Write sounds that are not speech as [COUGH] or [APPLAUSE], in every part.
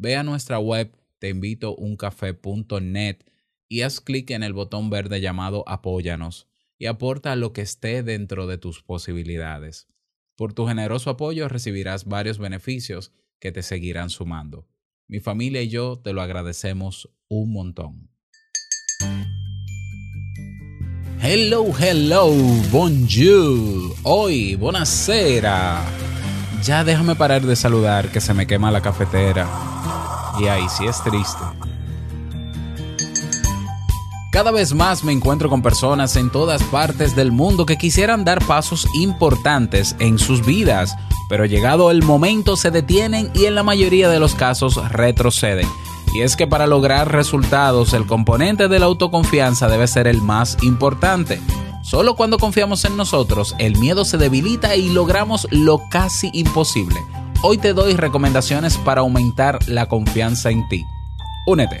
Ve a nuestra web teinvitouncafé.net y haz clic en el botón verde llamado Apóyanos y aporta lo que esté dentro de tus posibilidades. Por tu generoso apoyo recibirás varios beneficios que te seguirán sumando. Mi familia y yo te lo agradecemos un montón. Hello, hello, bonjour, hoy. Ya déjame parar de saludar que se me quema la cafetera. Y ahí sí es triste. Cada vez más me encuentro con personas en todas partes del mundo que quisieran dar pasos importantes en sus vidas, pero llegado el momento se detienen y en la mayoría de los casos retroceden. Y es que para lograr resultados el componente de la autoconfianza debe ser el más importante. Solo cuando confiamos en nosotros el miedo se debilita y logramos lo casi imposible Hoy te doy recomendaciones para aumentar la confianza en ti. Únete.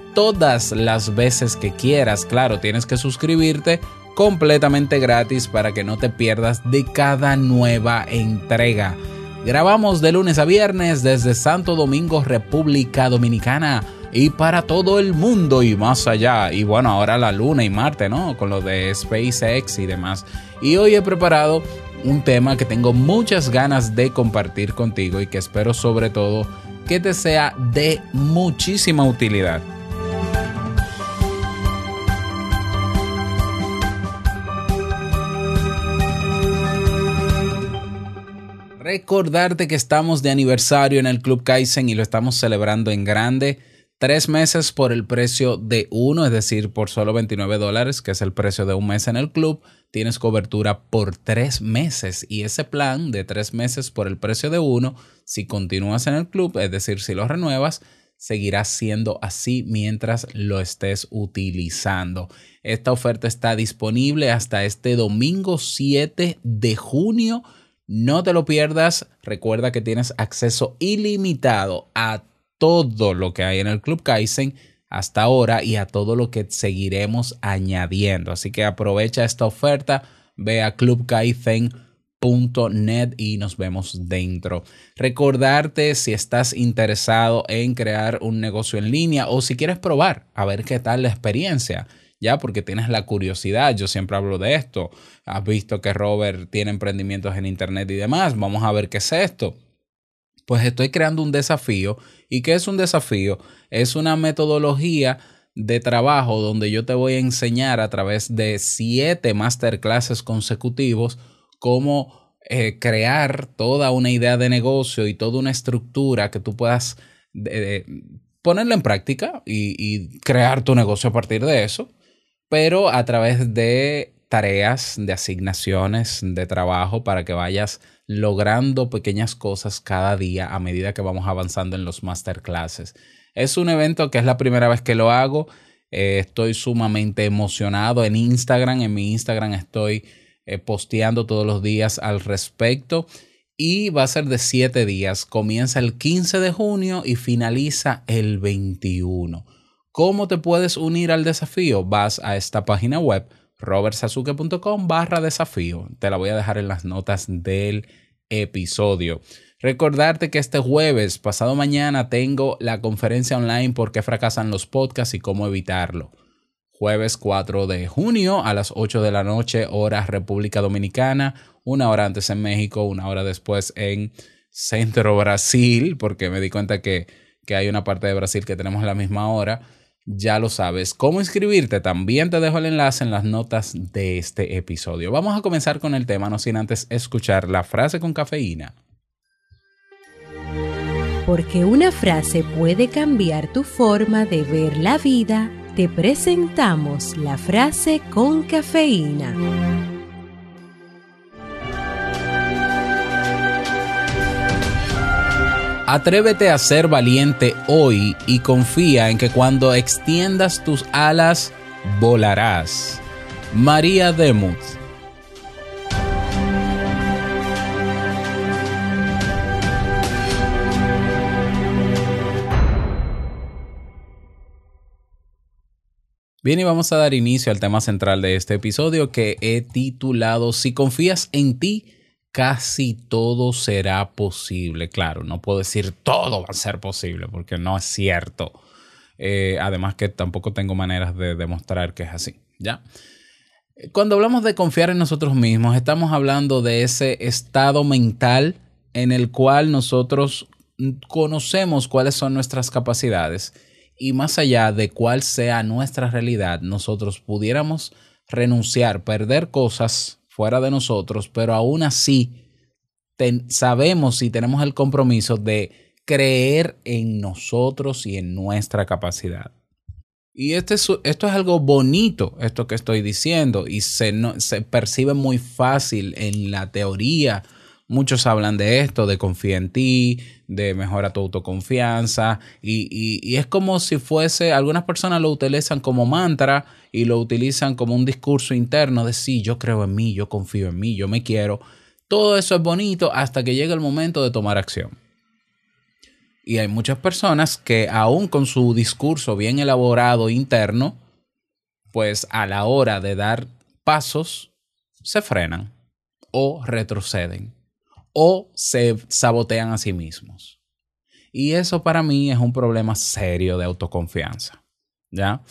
todas las veces que quieras. Claro, tienes que suscribirte completamente gratis para que no te pierdas de cada nueva entrega. Grabamos de lunes a viernes desde Santo Domingo, República Dominicana y para todo el mundo y más allá. Y bueno, ahora la luna y Marte, ¿no? Con lo de SpaceX y demás. Y hoy he preparado un tema que tengo muchas ganas de compartir contigo y que espero sobre todo que te sea de muchísima utilidad. Recordarte que estamos de aniversario en el Club Kaizen y lo estamos celebrando en grande. Tres meses por el precio de uno, es decir, por solo 29 dólares, que es el precio de un mes en el club. Tienes cobertura por tres meses y ese plan de tres meses por el precio de uno, si continúas en el club, es decir, si lo renuevas, seguirá siendo así mientras lo estés utilizando. Esta oferta está disponible hasta este domingo 7 de junio. No te lo pierdas. Recuerda que tienes acceso ilimitado a todo lo que hay en el Club Kaizen hasta ahora y a todo lo que seguiremos añadiendo. Así que aprovecha esta oferta, ve a clubkaizen.net y nos vemos dentro. Recordarte si estás interesado en crear un negocio en línea o si quieres probar a ver qué tal la experiencia ya porque tienes la curiosidad, yo siempre hablo de esto, has visto que Robert tiene emprendimientos en internet y demás, vamos a ver qué es esto. Pues estoy creando un desafío. ¿Y qué es un desafío? Es una metodología de trabajo donde yo te voy a enseñar a través de siete masterclasses consecutivos cómo eh, crear toda una idea de negocio y toda una estructura que tú puedas eh, ponerla en práctica y, y crear tu negocio a partir de eso, pero a través de tareas, de asignaciones, de trabajo para que vayas logrando pequeñas cosas cada día a medida que vamos avanzando en los masterclasses. Es un evento que es la primera vez que lo hago. Eh, estoy sumamente emocionado en Instagram. En mi Instagram estoy eh, posteando todos los días al respecto. Y va a ser de 7 días. Comienza el 15 de junio y finaliza el 21. ¿Cómo te puedes unir al desafío? Vas a esta página web robertsazuke.com barra desafío. Te la voy a dejar en las notas del episodio. Recordarte que este jueves, pasado mañana, tengo la conferencia online por qué fracasan los podcasts y cómo evitarlo. Jueves 4 de junio a las 8 de la noche, hora República Dominicana, una hora antes en México, una hora después en Centro Brasil, porque me di cuenta que, que hay una parte de Brasil que tenemos la misma hora. Ya lo sabes. ¿Cómo inscribirte? También te dejo el enlace en las notas de este episodio. Vamos a comenzar con el tema, no sin antes escuchar la frase con cafeína. Porque una frase puede cambiar tu forma de ver la vida, te presentamos la frase con cafeína. Atrévete a ser valiente hoy y confía en que cuando extiendas tus alas, volarás. María Demuth. Bien, y vamos a dar inicio al tema central de este episodio que he titulado Si confías en ti, casi todo será posible. Claro, no puedo decir todo va a ser posible porque no es cierto. Eh, además que tampoco tengo maneras de demostrar que es así. ¿Ya? Cuando hablamos de confiar en nosotros mismos, estamos hablando de ese estado mental en el cual nosotros conocemos cuáles son nuestras capacidades y más allá de cuál sea nuestra realidad, nosotros pudiéramos renunciar, perder cosas fuera de nosotros, pero aún así sabemos y tenemos el compromiso de creer en nosotros y en nuestra capacidad. Y este es- esto es algo bonito, esto que estoy diciendo, y se, no- se percibe muy fácil en la teoría. Muchos hablan de esto, de confía en ti, de mejora tu autoconfianza, y, y- es como si fuese, algunas personas lo utilizan como mantra y lo utilizan como un discurso interno de sí, yo creo en mí, yo confío en mí, yo me quiero. Todo eso es bonito hasta que llega el momento de tomar acción. Y hay muchas personas que aún con su discurso bien elaborado interno, pues a la hora de dar pasos, se frenan o retroceden o se sabotean a sí mismos. Y eso para mí es un problema serio de autoconfianza. ¿Ya?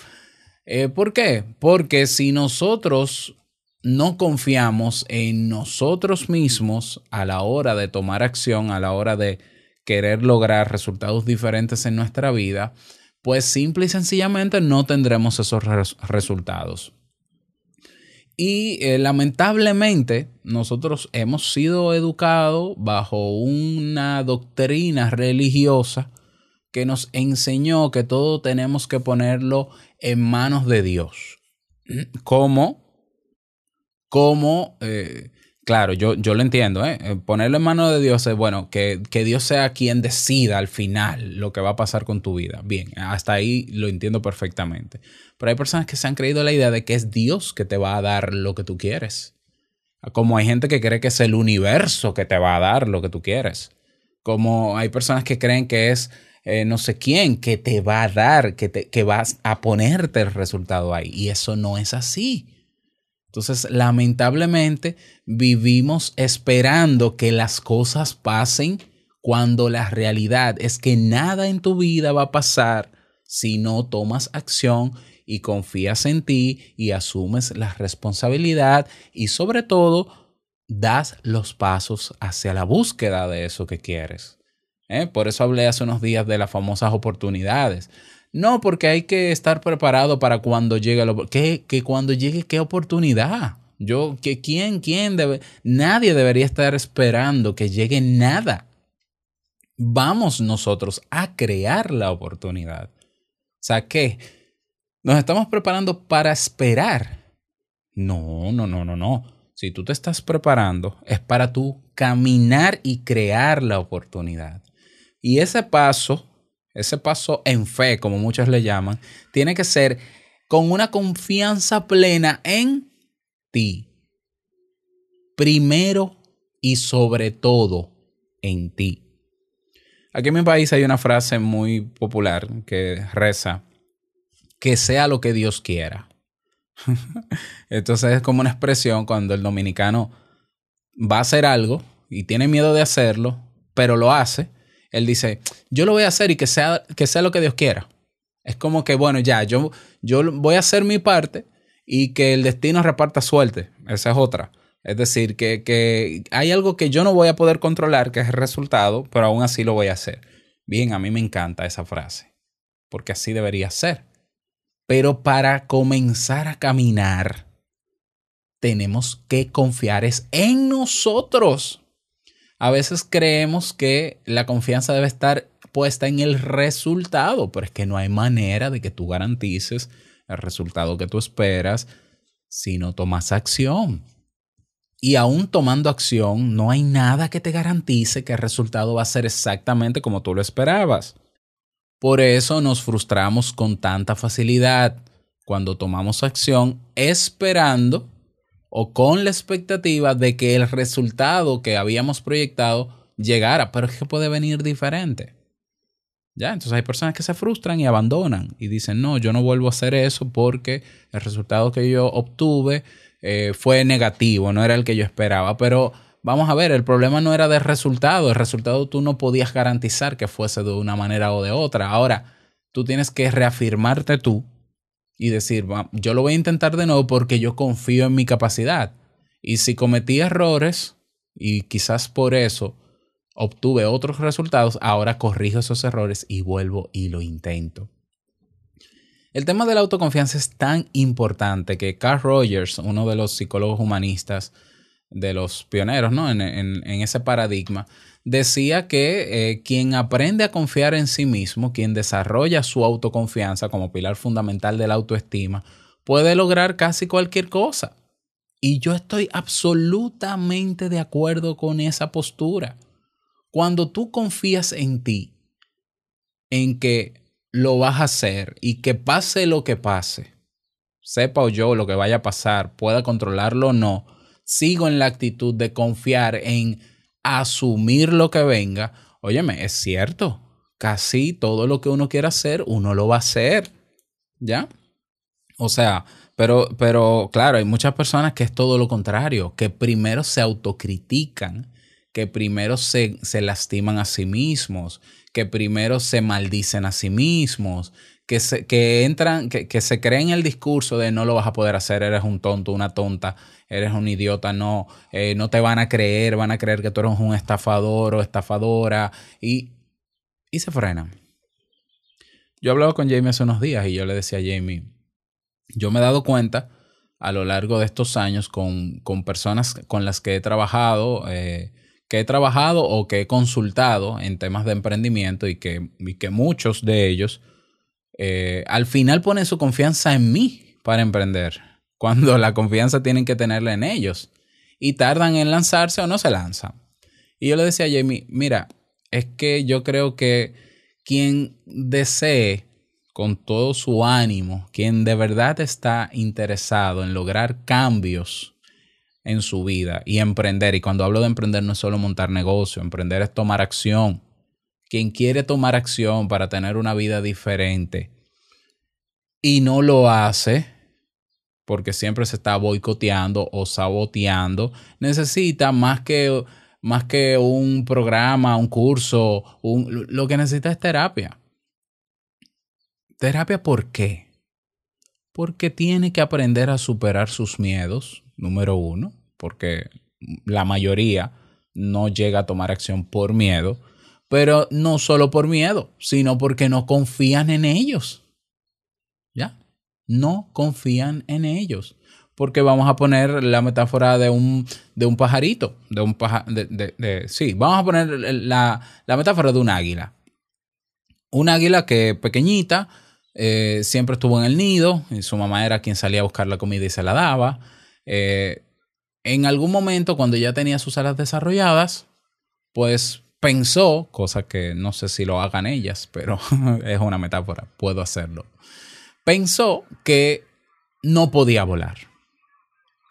Eh, ¿Por qué? Porque si nosotros no confiamos en nosotros mismos a la hora de tomar acción, a la hora de querer lograr resultados diferentes en nuestra vida, pues simple y sencillamente no tendremos esos res- resultados. Y eh, lamentablemente nosotros hemos sido educados bajo una doctrina religiosa que nos enseñó que todo tenemos que ponerlo en manos de Dios. [CLEARS THROAT] ¿Cómo? Como, eh, claro, yo, yo lo entiendo, ¿eh? Eh, ponerlo en manos de Dios es, bueno, que, que Dios sea quien decida al final lo que va a pasar con tu vida. Bien, hasta ahí lo entiendo perfectamente. Pero hay personas que se han creído la idea de que es Dios que te va a dar lo que tú quieres. Como hay gente que cree que es el universo que te va a dar lo que tú quieres. Como hay personas que creen que es eh, no sé quién que te va a dar, que, te, que vas a ponerte el resultado ahí. Y eso no es así. Entonces, lamentablemente, vivimos esperando que las cosas pasen cuando la realidad es que nada en tu vida va a pasar si no tomas acción y confías en ti y asumes la responsabilidad y sobre todo das los pasos hacia la búsqueda de eso que quieres. ¿Eh? Por eso hablé hace unos días de las famosas oportunidades. No, porque hay que estar preparado para cuando llegue la que, que cuando llegue qué oportunidad. Yo, que quién, quién debe, nadie debería estar esperando que llegue nada. vamos nosotros a crear la oportunidad. O sea que nos estamos preparando para esperar. No, no, no, no, no. Si tú te estás preparando, es para tú caminar y crear la oportunidad. Y ese paso, ese paso en fe, como muchos le llaman, tiene que ser con una confianza plena en ti. Primero y sobre todo en ti. Aquí en mi país hay una frase muy popular que reza, que sea lo que Dios quiera. [LAUGHS] Entonces es como una expresión cuando el dominicano va a hacer algo y tiene miedo de hacerlo, pero lo hace. Él dice, yo lo voy a hacer y que sea, que sea lo que Dios quiera. Es como que, bueno, ya, yo, yo voy a hacer mi parte y que el destino reparta suerte. Esa es otra. Es decir, que, que hay algo que yo no voy a poder controlar, que es el resultado, pero aún así lo voy a hacer. Bien, a mí me encanta esa frase, porque así debería ser. Pero para comenzar a caminar, tenemos que confiar en nosotros. A veces creemos que la confianza debe estar puesta en el resultado, pero es que no hay manera de que tú garantices el resultado que tú esperas si no tomas acción. Y aún tomando acción, no hay nada que te garantice que el resultado va a ser exactamente como tú lo esperabas. Por eso nos frustramos con tanta facilidad cuando tomamos acción esperando o con la expectativa de que el resultado que habíamos proyectado llegara, pero es que puede venir diferente. Ya, entonces hay personas que se frustran y abandonan y dicen, no, yo no vuelvo a hacer eso porque el resultado que yo obtuve eh, fue negativo, no era el que yo esperaba. Pero vamos a ver, el problema no era del resultado, el resultado tú no podías garantizar que fuese de una manera o de otra. Ahora, tú tienes que reafirmarte tú y decir, yo lo voy a intentar de nuevo porque yo confío en mi capacidad. Y si cometí errores y quizás por eso obtuve otros resultados, ahora corrijo esos errores y vuelvo y lo intento. El tema de la autoconfianza es tan importante que Carl Rogers, uno de los psicólogos humanistas, de los pioneros ¿no? en, ese paradigma, decía que eh, quien aprende a confiar en sí mismo, quien desarrolla su autoconfianza como pilar fundamental de la autoestima, puede lograr casi cualquier cosa. Y yo estoy absolutamente de acuerdo con esa postura. Cuando tú confías en ti, en que lo vas a hacer y que pase lo que pase, sepa o yo lo que vaya a pasar, pueda controlarlo o no, sigo en la actitud de confiar en asumir lo que venga. Óyeme, es cierto, casi todo lo que uno quiera hacer, uno lo va a hacer. ¿Ya? O sea, pero, pero claro, hay muchas personas que es todo lo contrario, que primero se autocritican, que primero se, se lastiman a sí mismos, que primero se maldicen a sí mismos, que, se, que entran, que, que, se creen el discurso de no lo vas a poder hacer, eres un tonto, una tonta, eres un idiota, no, eh, no te van a creer, van a creer que tú eres un estafador o estafadora y, y se frenan. Yo hablaba con Jamie hace unos días y yo le decía a Jamie, yo me he dado cuenta a lo largo de estos años con, con personas con las que he trabajado, eh, que he trabajado o que he consultado en temas de emprendimiento y que, que muchos de ellos eh, al final ponen su confianza en mí para emprender, cuando la confianza tienen que tenerla en ellos y tardan en lanzarse o no se lanzan. Y yo le decía a Jamie, mira, es que yo creo que quien desee con todo su ánimo, quien de verdad está interesado en lograr cambios en su vida y emprender. Y cuando hablo de emprender no es solo montar negocio, emprender es tomar acción. Quien quiere tomar acción para tener una vida diferente y no lo hace porque siempre se está boicoteando o saboteando, necesita más que, más que un programa, un curso, un, lo que necesita es terapia. ¿Terapia por qué? Porque tiene que aprender a superar sus miedos, número uno, porque la mayoría no llega a tomar acción por miedo, pero no solo por miedo, sino porque no confían en ellos. ¿Ya? No confían en ellos. porque vamos a poner la metáfora de un, de un pajarito, de un paja, de, de- sí, vamos a poner la, la metáfora de un águila. Un águila que pequeñita, eh, siempre estuvo en el nido, y su mamá era quien salía a buscar la comida y se la daba. Eh, en algún momento, cuando ya tenía sus alas desarrolladas, pues pensó, cosa que no sé si lo hagan ellas, pero [LAUGHS] es una metáfora, puedo hacerlo. Pensó que no podía volar.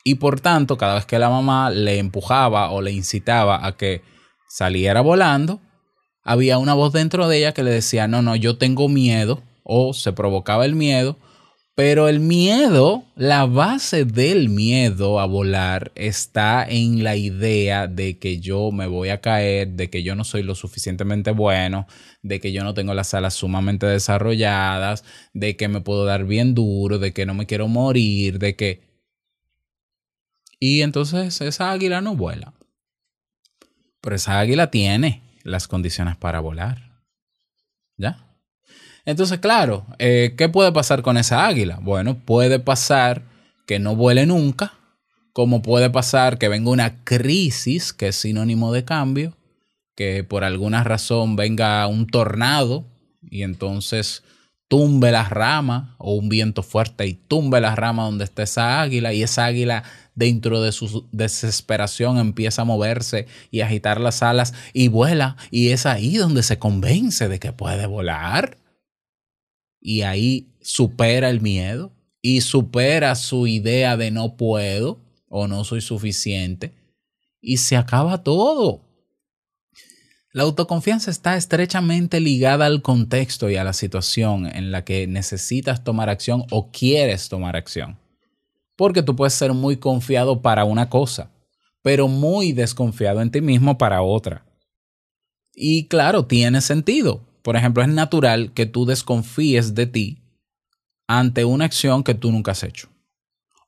Y por tanto, cada vez que la mamá le empujaba o le incitaba a que saliera volando, había una voz dentro de ella que le decía, no, no, yo tengo miedo, o se provocaba el miedo, pero el miedo, la base del miedo a volar está en la idea de que yo me voy a caer, de que yo no soy lo suficientemente bueno, de que yo no tengo las alas sumamente desarrolladas, de que me puedo dar bien duro, de que no me quiero morir, de que... Y entonces esa águila no vuela. Pero esa águila tiene las condiciones para volar. ¿Ya? Entonces, claro, eh, ¿qué puede pasar con esa águila? Bueno, puede pasar que no vuele nunca, como puede pasar que venga una crisis, que es sinónimo de cambio, que por alguna razón venga un tornado y entonces tumbe las ramas o un viento fuerte y tumbe las ramas donde está esa águila y esa águila dentro de su desesperación empieza a moverse y agitar las alas y vuela y es ahí donde se convence de que puede volar y ahí supera el miedo y supera su idea de no puedo o no soy suficiente y se acaba todo. La autoconfianza está estrechamente ligada al contexto y a la situación en la que necesitas tomar acción o quieres tomar acción. Porque tú puedes ser muy confiado para una cosa, pero muy desconfiado en ti mismo para otra. Y claro, tiene sentido. Por ejemplo, es natural que tú desconfíes de ti ante una acción que tú nunca has hecho.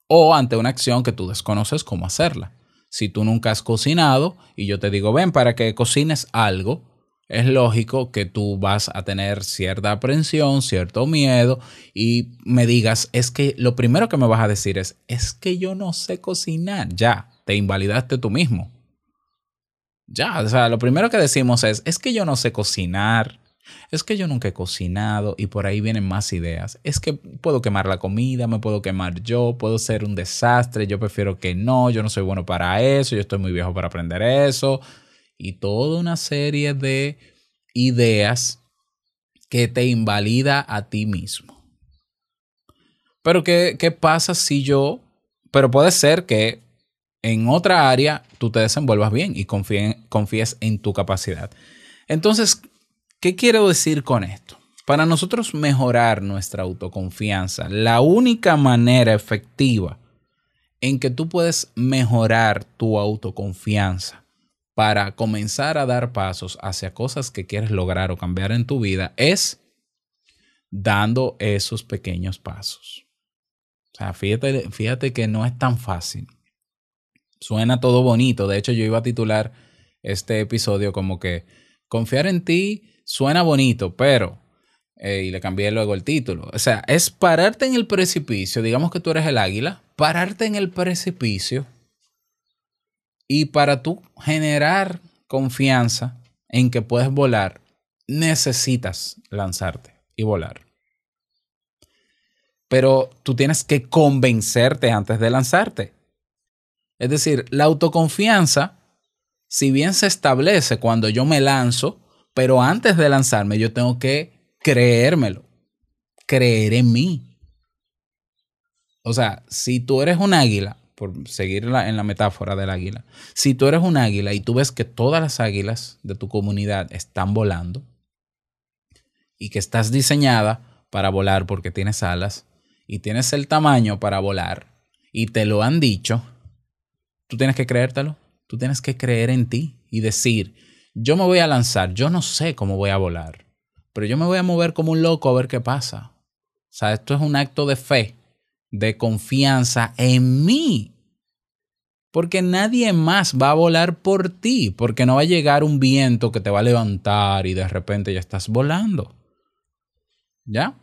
O ante una acción que tú desconoces cómo hacerla. Si tú nunca has cocinado y yo te digo, ven, para que cocines algo, es lógico que tú vas a tener cierta aprensión, cierto miedo y me digas, es que lo primero que me vas a decir es, es que yo no sé cocinar. Ya, te invalidaste tú mismo. Ya, o sea, lo primero que decimos es, es que yo no sé cocinar. Es que yo nunca he cocinado y por ahí vienen más ideas. Es que puedo quemar la comida, me puedo quemar yo, puedo ser un desastre, yo prefiero que no, yo no soy bueno para eso, yo estoy muy viejo para aprender eso. Y toda una serie de ideas que te invalida a ti mismo. Pero ¿qué, qué pasa si yo... Pero puede ser que en otra área tú te desenvuelvas bien y confíes, confíes en tu capacidad. Entonces, ¿Qué quiero decir con esto? Para nosotros mejorar nuestra autoconfianza, la única manera efectiva en que tú puedes mejorar tu autoconfianza para comenzar a dar pasos hacia cosas que quieres lograr o cambiar en tu vida es dando esos pequeños pasos. O sea, fíjate, fíjate que no es tan fácil. Suena todo bonito. De hecho, yo iba a titular este episodio como que confiar en ti suena bonito, pero... eh, y le cambié luego el título. O sea, es pararte en el precipicio. Digamos que tú eres el águila. Pararte en el precipicio. Y para tú generar confianza en que puedes volar, necesitas lanzarte y volar. Pero tú tienes que convencerte antes de lanzarte. Es decir, la autoconfianza, si bien se establece cuando yo me lanzo, pero antes de lanzarme, yo tengo que creérmelo, creer en mí. O sea, si tú eres un águila, por seguir en la, metáfora del águila, si tú eres un águila y tú ves que todas las águilas de tu comunidad están volando y que estás diseñada para volar porque tienes alas y tienes el tamaño para volar y te lo han dicho, tú tienes que creértelo, tú tienes que creer en ti y decir, yo me voy a lanzar, yo no sé cómo voy a volar, pero yo me voy a mover como un loco a ver qué pasa. O sea, esto es un acto de fe, de confianza en mí. Porque nadie más va a volar por ti, porque no va a llegar un viento que te va a levantar y de repente ya estás volando. ¿Ya?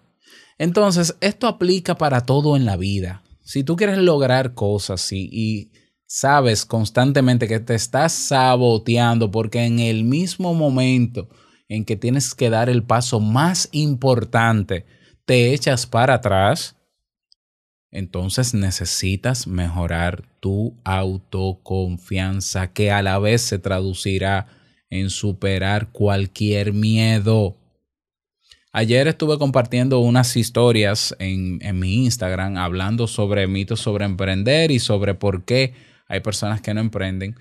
Entonces, esto aplica para todo en la vida. Si tú quieres lograr cosas y, y sabes constantemente que te estás saboteando porque en el mismo momento en que tienes que dar el paso más importante, te echas para atrás, entonces necesitas mejorar tu autoconfianza que a la vez se traducirá en superar cualquier miedo. Ayer estuve compartiendo unas historias en, en, mi Instagram hablando sobre mitos sobre emprender y sobre por qué hay personas que no emprenden.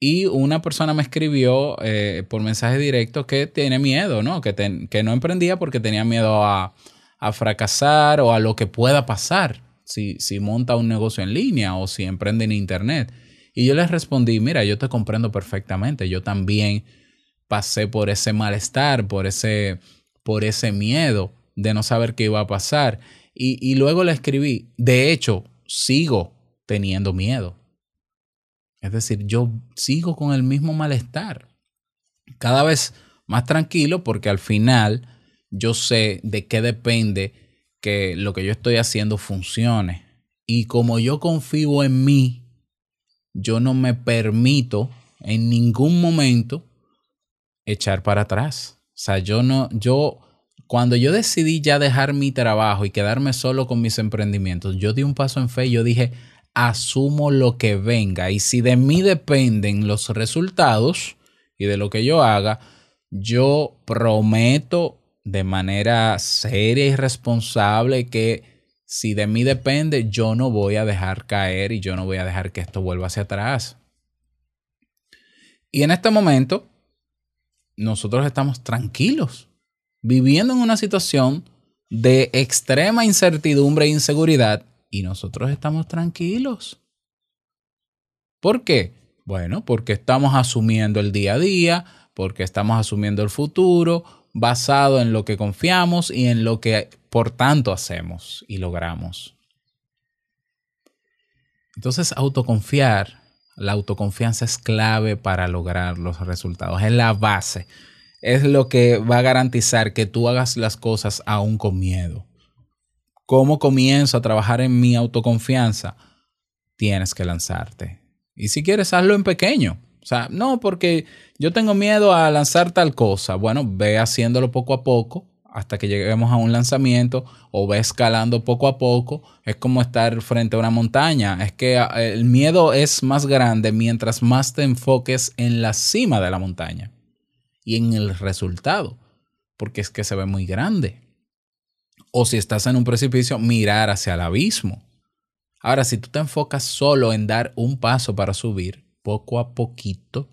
Y una persona me escribió eh, por mensaje directo que tiene miedo, ¿no? Que, que no emprendía porque tenía miedo a, a, fracasar o a lo que pueda pasar si, si monta un negocio en línea o si emprende en Internet. Y yo les respondí, mira, yo te comprendo perfectamente. Yo también pasé por ese malestar, por ese, por ese miedo de no saber qué iba a pasar. Y, y luego le escribí, de hecho, sigo teniendo miedo. Es decir, yo sigo con el mismo malestar. Cada vez más tranquilo porque al final yo sé de qué depende que lo que yo estoy haciendo funcione. Y como yo confío en mí, yo no me permito en ningún momento echar para atrás. O sea, yo no, yo, cuando yo decidí ya dejar mi trabajo y quedarme solo con mis emprendimientos, yo di un paso en fe y yo dije, asumo lo que venga y si de mí dependen los resultados y de lo que yo haga, yo prometo de manera seria y responsable que si de mí depende, yo no voy a dejar caer y yo no voy a dejar que esto vuelva hacia atrás. Y en este momento, nosotros estamos tranquilos, viviendo en una situación de extrema incertidumbre e inseguridad y nosotros estamos tranquilos. ¿Por qué? Bueno, porque estamos asumiendo el día a día, porque estamos asumiendo el futuro basado en lo que confiamos y en lo que por tanto hacemos y logramos. Entonces, autoconfiar, la autoconfianza es clave para lograr los resultados, es la base, es lo que va a garantizar que tú hagas las cosas aún con miedo. ¿Cómo comienzo a trabajar en mi autoconfianza? Tienes que lanzarte. Y si quieres, hazlo en pequeño. O sea, no, porque yo tengo miedo a lanzar tal cosa. Bueno, ve haciéndolo poco a poco hasta que lleguemos a un lanzamiento o ve escalando poco a poco. Es como estar frente a una montaña. Es que ah, el miedo es más grande mientras más te enfoques en la cima de la montaña y en el resultado, porque es que se ve muy grande o si estás en un precipicio, mirar hacia el abismo. Ahora, si tú te enfocas solo en dar un paso para subir, poco a poquito,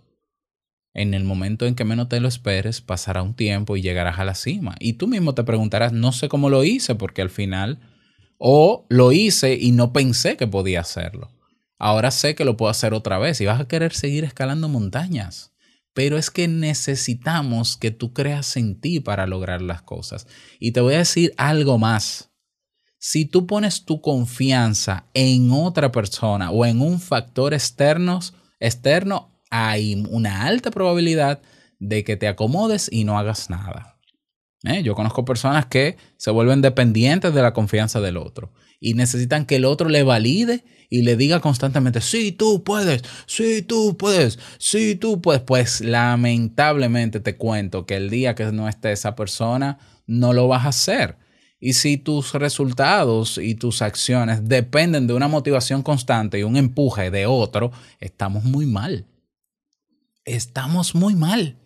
en el momento en que menos te lo esperes, pasará un tiempo y llegarás a la cima. Y tú mismo te preguntarás, no sé cómo lo hice, porque al final, o lo hice y no pensé que podía hacerlo. Ahora sé que lo puedo hacer otra vez y vas a querer seguir escalando montañas pero es que necesitamos que tú creas en ti para lograr las cosas. Y te voy a decir algo más. Si tú pones tu confianza en otra persona o en un factor externo, externo, hay una alta probabilidad de que te acomodes y no hagas nada. ¿Eh? Yo conozco personas que se vuelven dependientes de la confianza del otro y necesitan que el otro le valide y le diga constantemente, sí, tú puedes, sí, tú puedes, sí, tú puedes, pues lamentablemente te cuento que el día que no esté esa persona, no lo vas a hacer. Y si tus resultados y tus acciones dependen de una motivación constante y un empuje de otro, estamos muy mal. Estamos muy mal.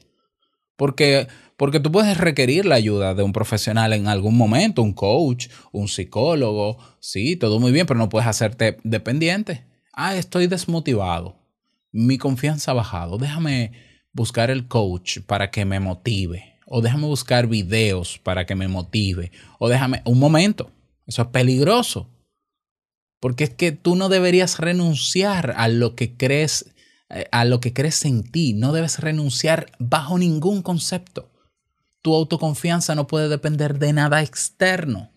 Porque porque tú puedes requerir la ayuda de un profesional en algún momento, un coach, un psicólogo, sí, todo muy bien, pero no puedes hacerte dependiente. Ah, estoy desmotivado. Mi confianza ha bajado. Déjame buscar el coach para que me motive. O déjame buscar videos para que me motive. O déjame un momento. Eso es peligroso. Porque es que tú no deberías renunciar a lo que crees eh, a lo que crees en ti, no debes renunciar bajo ningún concepto. Tu autoconfianza no puede depender de nada externo,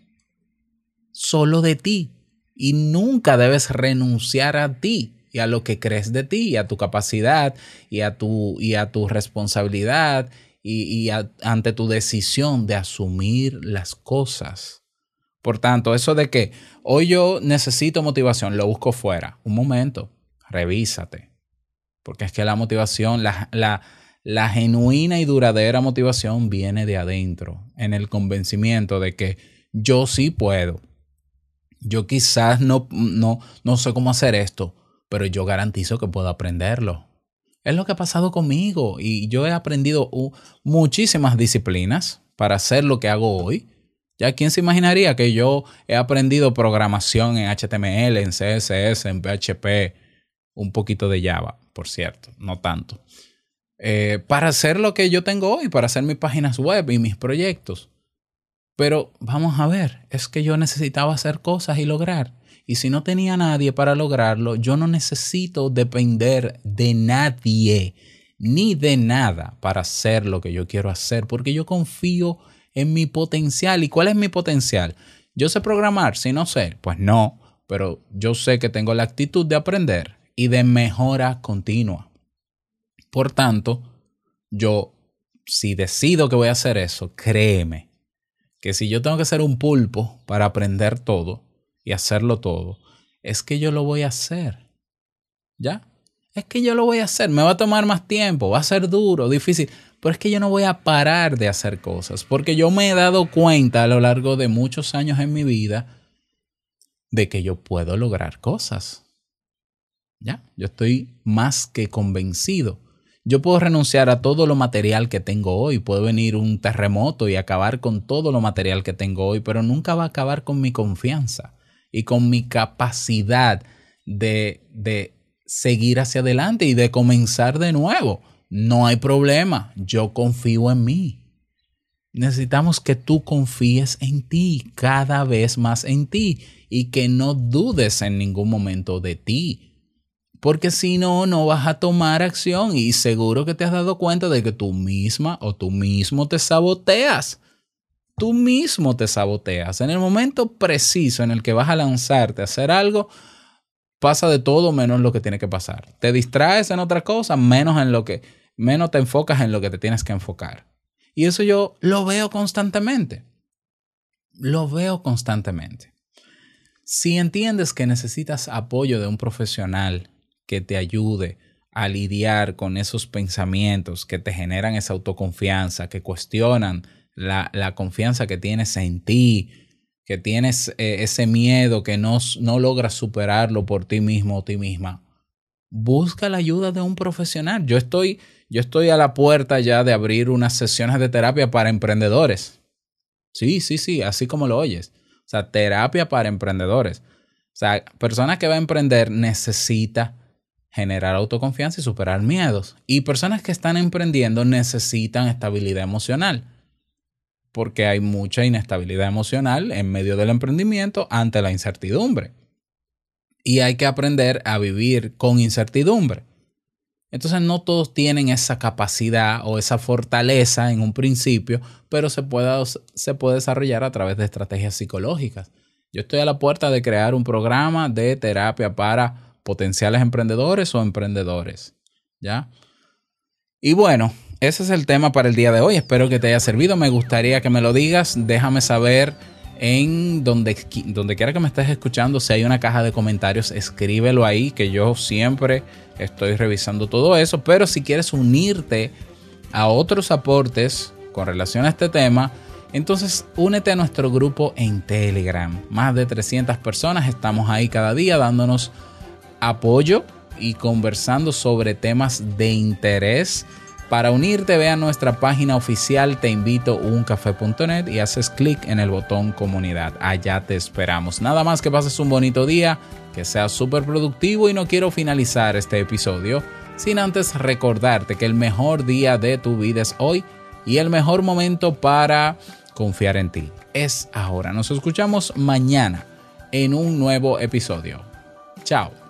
solo de ti. Y nunca debes renunciar a ti y a lo que crees de ti, y a tu capacidad y a tu, y a tu responsabilidad y, y ante tu decisión de asumir las cosas. Por tanto, eso de que hoy yo necesito motivación, lo busco fuera. Un momento, revísate. Porque es que la motivación, la, la, la genuina y duradera motivación viene de adentro, en el convencimiento de que yo sí puedo. Yo quizás no, no, no sé cómo hacer esto, pero yo garantizo que puedo aprenderlo. Es lo que ha pasado conmigo y yo he aprendido muchísimas disciplinas para hacer lo que hago hoy. Ya quién se imaginaría que yo he aprendido programación en HTML, en CSS, en PHP, un poquito de Java, por cierto, no tanto. Eh, para hacer lo que yo tengo hoy, para hacer mis páginas web y mis proyectos. Pero vamos a ver, es que yo necesitaba hacer cosas y lograr. Y si no tenía nadie para lograrlo, yo no necesito depender de nadie ni de nada para hacer lo que yo quiero hacer, porque yo confío en mi potencial. ¿Y cuál es mi potencial? Yo sé programar, si no sé, pues no, pero yo sé que tengo la actitud de aprender y de mejora continua. Por tanto, yo, si decido que voy a hacer eso, créeme que si yo tengo que ser un pulpo para aprender todo y hacerlo todo, es que yo lo voy a hacer. ¿Ya? Es que yo lo voy a hacer. Me va a tomar más tiempo, va a ser duro, difícil, pero es que yo no voy a parar de hacer cosas, porque yo me he dado cuenta a lo largo de muchos años en mi vida de que yo puedo lograr cosas. ¿Ya? Yo estoy más que convencido. Yo puedo renunciar a todo lo material que tengo hoy, puede venir un terremoto y acabar con todo lo material que tengo hoy, pero nunca va a acabar con mi confianza y con mi capacidad de, de seguir hacia adelante y de comenzar de nuevo. No hay problema, yo confío en mí. Necesitamos que tú confíes en ti, cada vez más en ti, y que no dudes en ningún momento de ti porque si no, no vas a tomar acción y seguro que te has dado cuenta de que tú misma o tú mismo te saboteas. Tú mismo te saboteas. En el momento preciso en el que vas a lanzarte a hacer algo, pasa de todo menos lo que tiene que pasar. Te distraes en otra cosa, menos en lo que menos te enfocas en lo que te tienes que enfocar. Y eso yo lo veo constantemente. Lo veo constantemente. Si entiendes que necesitas apoyo de un profesional que te ayude a lidiar con esos pensamientos que te generan esa autoconfianza, que cuestionan la, la confianza que tienes en ti, que tienes eh, ese miedo que no, no logras superarlo por ti mismo o ti misma. Busca la ayuda de un profesional. Yo estoy, yo estoy a la puerta ya de abrir unas sesiones de terapia para emprendedores. Sí, sí, sí, así como lo oyes. O sea, terapia para emprendedores. O sea, persona que va a emprender necesita generar autoconfianza y superar miedos. Y personas que están emprendiendo necesitan estabilidad emocional, porque hay mucha inestabilidad emocional en medio del emprendimiento ante la incertidumbre. Y hay que aprender a vivir con incertidumbre. Entonces no todos tienen esa capacidad o esa fortaleza en un principio, pero se puede, se puede desarrollar a través de estrategias psicológicas. Yo estoy a la puerta de crear un programa de terapia para potenciales emprendedores o emprendedores. ¿Ya? Y bueno, ese es el tema para el día de hoy. Espero que te haya servido. Me gustaría que me lo digas. Déjame saber en donde, donde quiera que me estés escuchando. Si hay una caja de comentarios, escríbelo ahí, que yo siempre estoy revisando todo eso. Pero si quieres unirte a otros aportes con relación a este tema, entonces únete a nuestro grupo en Telegram. Más de 300 personas estamos ahí cada día dándonos apoyo y conversando sobre temas de interés. Para unirte, ve a nuestra página oficial te invito uncafe.net y haces clic en el botón comunidad. Allá te esperamos. Nada más que pases un bonito día, que seas súper productivo y no quiero finalizar este episodio sin antes recordarte que el mejor día de tu vida es hoy y el mejor momento para confiar en ti es ahora. Nos escuchamos mañana en un nuevo episodio. Chao.